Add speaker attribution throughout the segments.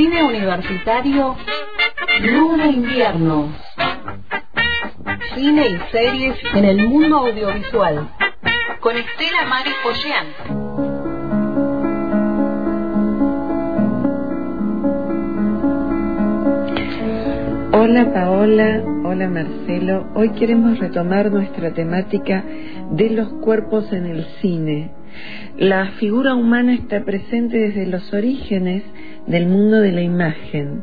Speaker 1: Cine universitario Luna Invierno. Cine y series en el mundo audiovisual. Con Estela Mari
Speaker 2: Hola Paola, hola Marcelo. Hoy queremos retomar nuestra temática de los cuerpos en el cine. La figura humana está presente desde los orígenes del mundo de la imagen.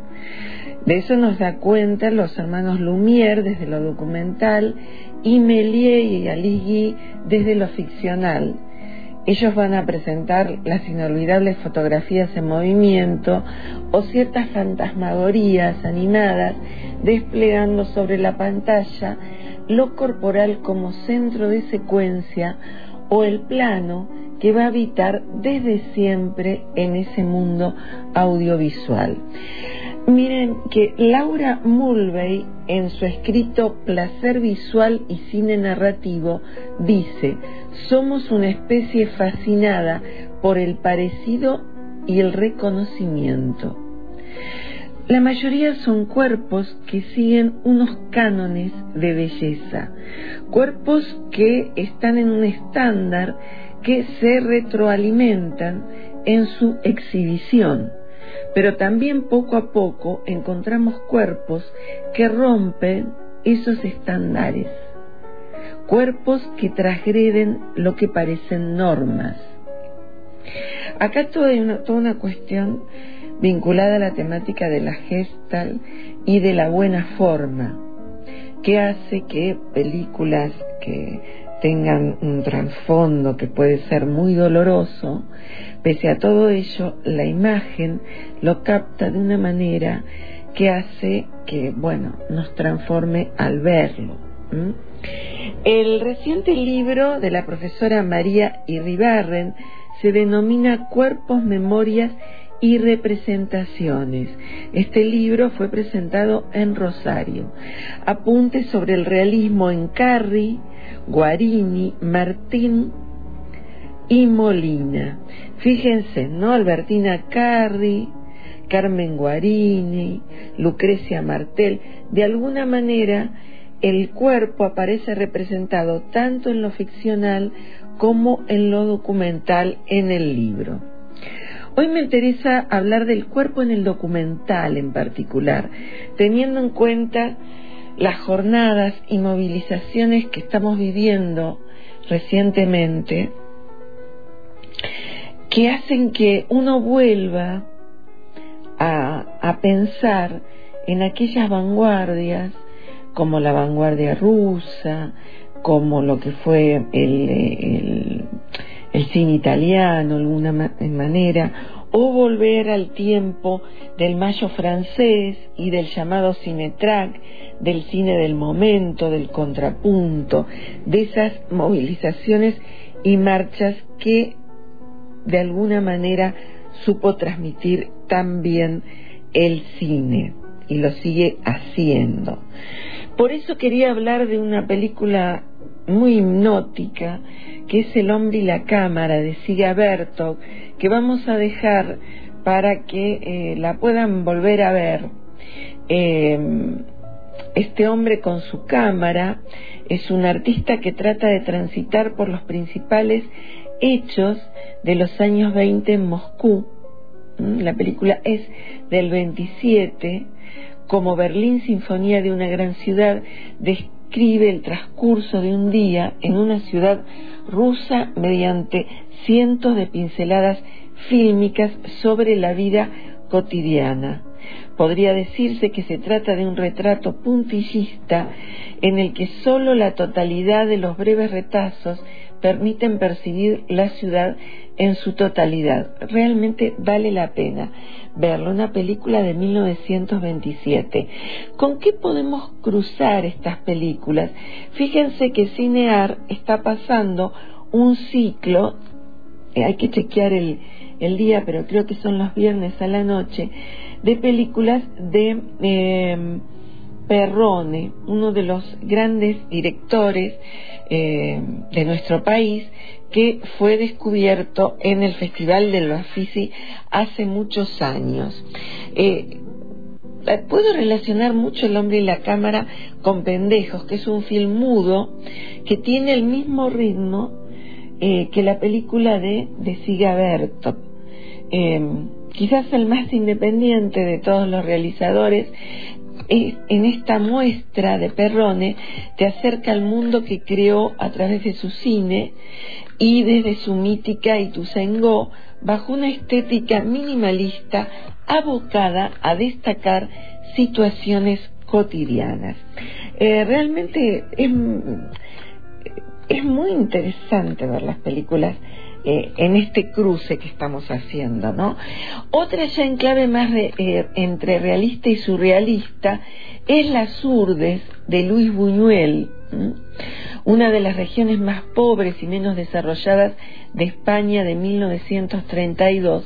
Speaker 2: De eso nos da cuenta los hermanos Lumière desde lo documental y Méliès y Aligui desde lo ficcional. Ellos van a presentar las inolvidables fotografías en movimiento o ciertas fantasmagorías animadas desplegando sobre la pantalla lo corporal como centro de secuencia o el plano que va a habitar desde siempre en ese mundo audiovisual. Miren que Laura Mulvey en su escrito Placer Visual y Cine Narrativo dice, somos una especie fascinada por el parecido y el reconocimiento. La mayoría son cuerpos que siguen unos cánones de belleza, cuerpos que están en un estándar que se retroalimentan en su exhibición, pero también poco a poco encontramos cuerpos que rompen esos estándares, cuerpos que transgreden lo que parecen normas. Acá toda una, toda una cuestión vinculada a la temática de la gestal y de la buena forma, que hace que películas que tengan un trasfondo que puede ser muy doloroso, pese a todo ello, la imagen lo capta de una manera que hace que, bueno, nos transforme al verlo. El reciente libro de la profesora María Irribarren se denomina Cuerpos, Memorias y representaciones. Este libro fue presentado en Rosario. Apunte sobre el realismo en Carri, Guarini, Martín y Molina. Fíjense, ¿no? Albertina Carri, Carmen Guarini, Lucrecia Martel. De alguna manera, el cuerpo aparece representado tanto en lo ficcional como en lo documental en el libro. Hoy me interesa hablar del cuerpo en el documental en particular, teniendo en cuenta las jornadas y movilizaciones que estamos viviendo recientemente, que hacen que uno vuelva a, pensar en aquellas vanguardias, como la vanguardia rusa, como lo que fue el cine italiano de alguna manera, o volver al tiempo del mayo francés y del llamado cinetrack, del cine del momento, del contrapunto, de esas movilizaciones y marchas que de alguna manera supo transmitir también el cine y lo sigue haciendo. Por eso quería hablar de una película muy hipnótica, que es El hombre y la cámara de Siga Bertog, que vamos a dejar para que eh, la puedan volver a ver. Em, este hombre con su cámara es un artista que trata de transitar por los principales hechos de los años 20 en Moscú. ¿Mm? La película es del 27, como Berlín Sinfonía de una gran ciudad, describe el transcurso de un día en una ciudad rusa mediante cientos de pinceladas fílmicas sobre la vida cotidiana. Podría decirse que se trata de un retrato puntillista en el que sólo la totalidad de los breves retazos permiten percibir la ciudad en su totalidad. Realmente vale la pena verlo, una película de 1927. ¿Con qué podemos cruzar estas películas? Fíjense que Cinear está pasando un ciclo, eh, hay que chequear el, el, día, pero creo que son los viernes a la noche, de películas de eh, Perrone, uno de los grandes directores eh, de nuestro país que fue descubierto en el Festival del Bafisi hace muchos años. Eh, puedo relacionar mucho El hombre y la cámara con Pendejos, que es un film mudo que tiene el mismo ritmo eh, que la película de, de Siga Bertop. Quizás el más independiente de todos los realizadores, en esta muestra de Perrone te acerca al mundo que creó a través de su cine y desde su mítica Ituzaingó bajo una estética minimalista abocada a destacar situaciones cotidianas. Eh, realmente es, es muy interesante ver las películas eh, en este cruce que estamos haciendo, ¿no? Otra ya en clave más eh, entre realista y surrealista es Las Urdes de Luis Buñuel, una de las regiones más pobres y menos desarrolladas de España de 1932,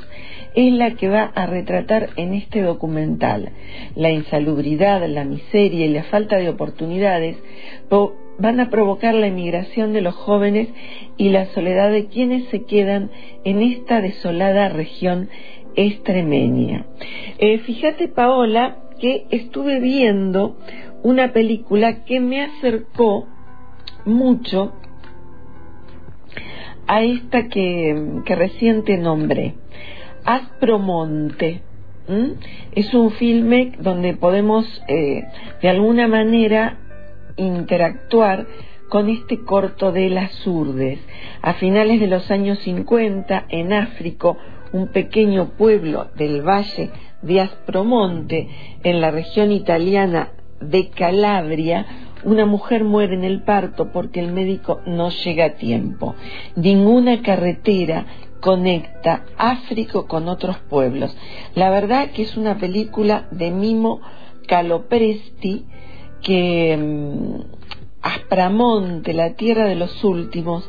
Speaker 2: es la que va a retratar en este documental. La insalubridad, la miseria y la falta de oportunidades van a provocar la emigración de los jóvenes y la soledad de quienes se quedan en esta desolada región extremeña. Eh, fíjate, Paola, que estuve viendo una película que me acercó mucho a esta que, que recién te nombré, Aspromonte. Es un filme donde podemos eh, de alguna manera interactuar con este corto de las Urdes. A finales de los años 50, en África, un pequeño pueblo del valle de Aspromonte, en la región italiana de Calabria, una mujer muere en el parto porque el médico no llega a tiempo. Ninguna carretera conecta África con otros pueblos. La verdad que es una película de Mimo Calopresti que mm, Aspramonte, la tierra de los últimos,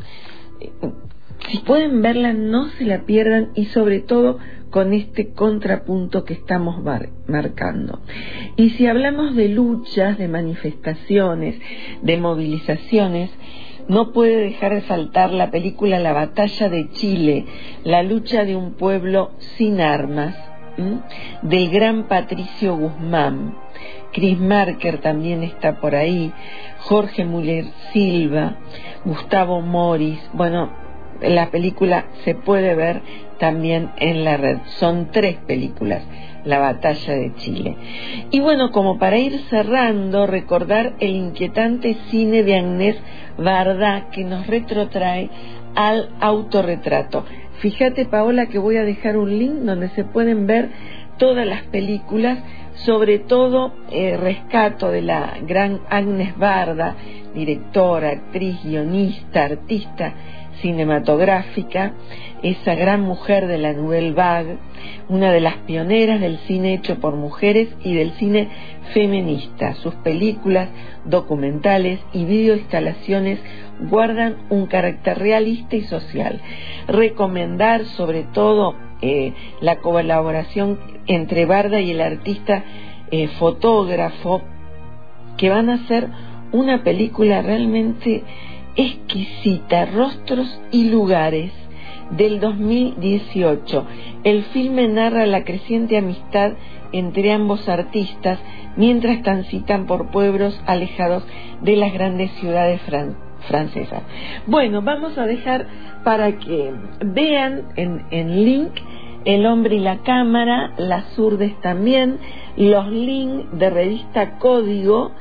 Speaker 2: si pueden verla no se la pierdan y sobre todo con este contrapunto que estamos marcando. Y si hablamos de luchas, de manifestaciones, de movilizaciones, no puede dejar de faltar la película La batalla de Chile, la lucha de un pueblo sin armas, del gran Patricio Guzmán. Chris Marker también está por ahí, Jorge Muller Silva, Gustavo Morris, bueno, la película se puede ver también en la red. Son tres películas, La batalla de Chile. Y bueno, como para ir cerrando, recordar el inquietante cine de Agnès Varda que nos retrotrae al autorretrato. Fíjate, Paola, que voy a dejar un link donde se pueden ver todas las películas, sobre todo eh, rescato de la gran Agnes Barda, directora, actriz, guionista, artista cinematográfica, esa gran mujer de la Nouvelle Vague, una de las pioneras del cine hecho por mujeres y del cine feminista. Sus películas, documentales y videoinstalaciones guardan un carácter realista y social. Recomendar sobre todo eh, la colaboración entre Barda y el artista eh, fotógrafo, que van a ser una película realmente exquisita, Rostros y Lugares, del 2018. El filme narra la creciente amistad entre ambos artistas mientras transitan por pueblos alejados de las grandes ciudades francesas. Bueno, vamos a dejar para que vean en, en link el hombre y la cámara, las urdes también, los links de revista Código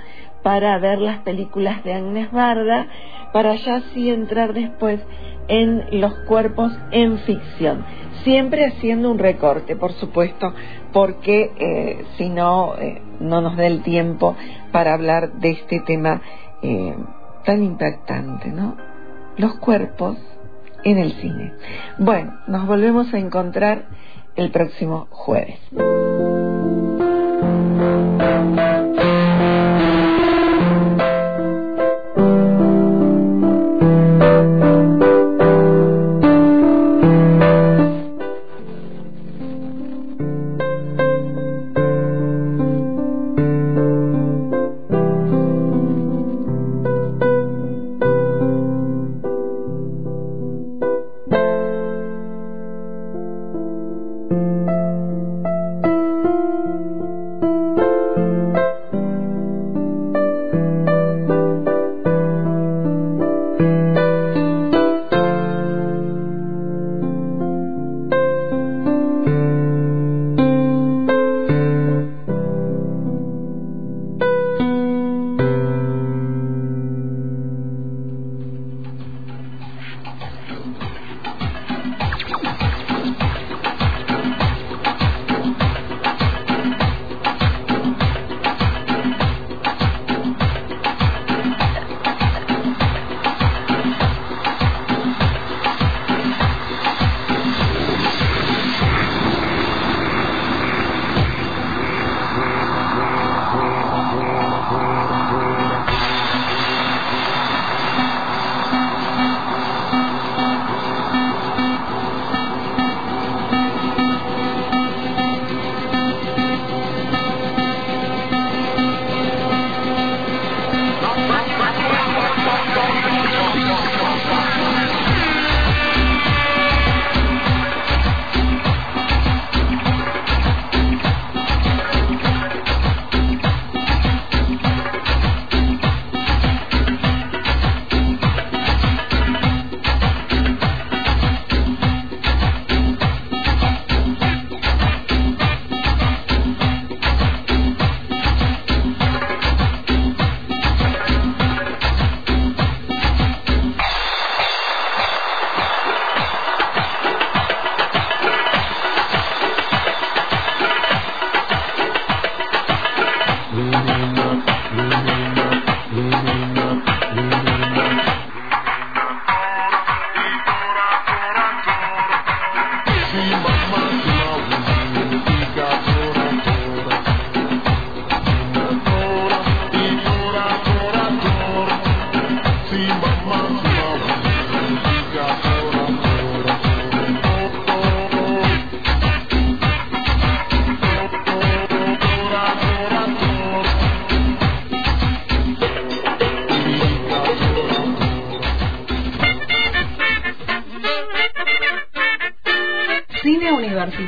Speaker 2: para ver las películas de Agnes Barda, para ya así entrar después en los cuerpos en ficción. Siempre haciendo un recorte, por supuesto, porque eh, si no, eh, no nos da el tiempo para hablar de este tema eh, tan impactante, ¿no? Los cuerpos en el cine. Bueno, nos volvemos a encontrar el próximo jueves.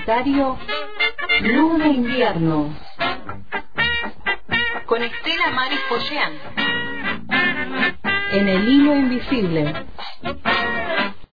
Speaker 1: Universitario Luna Invierno. Con Estela Maris Poyean en el hilo invisible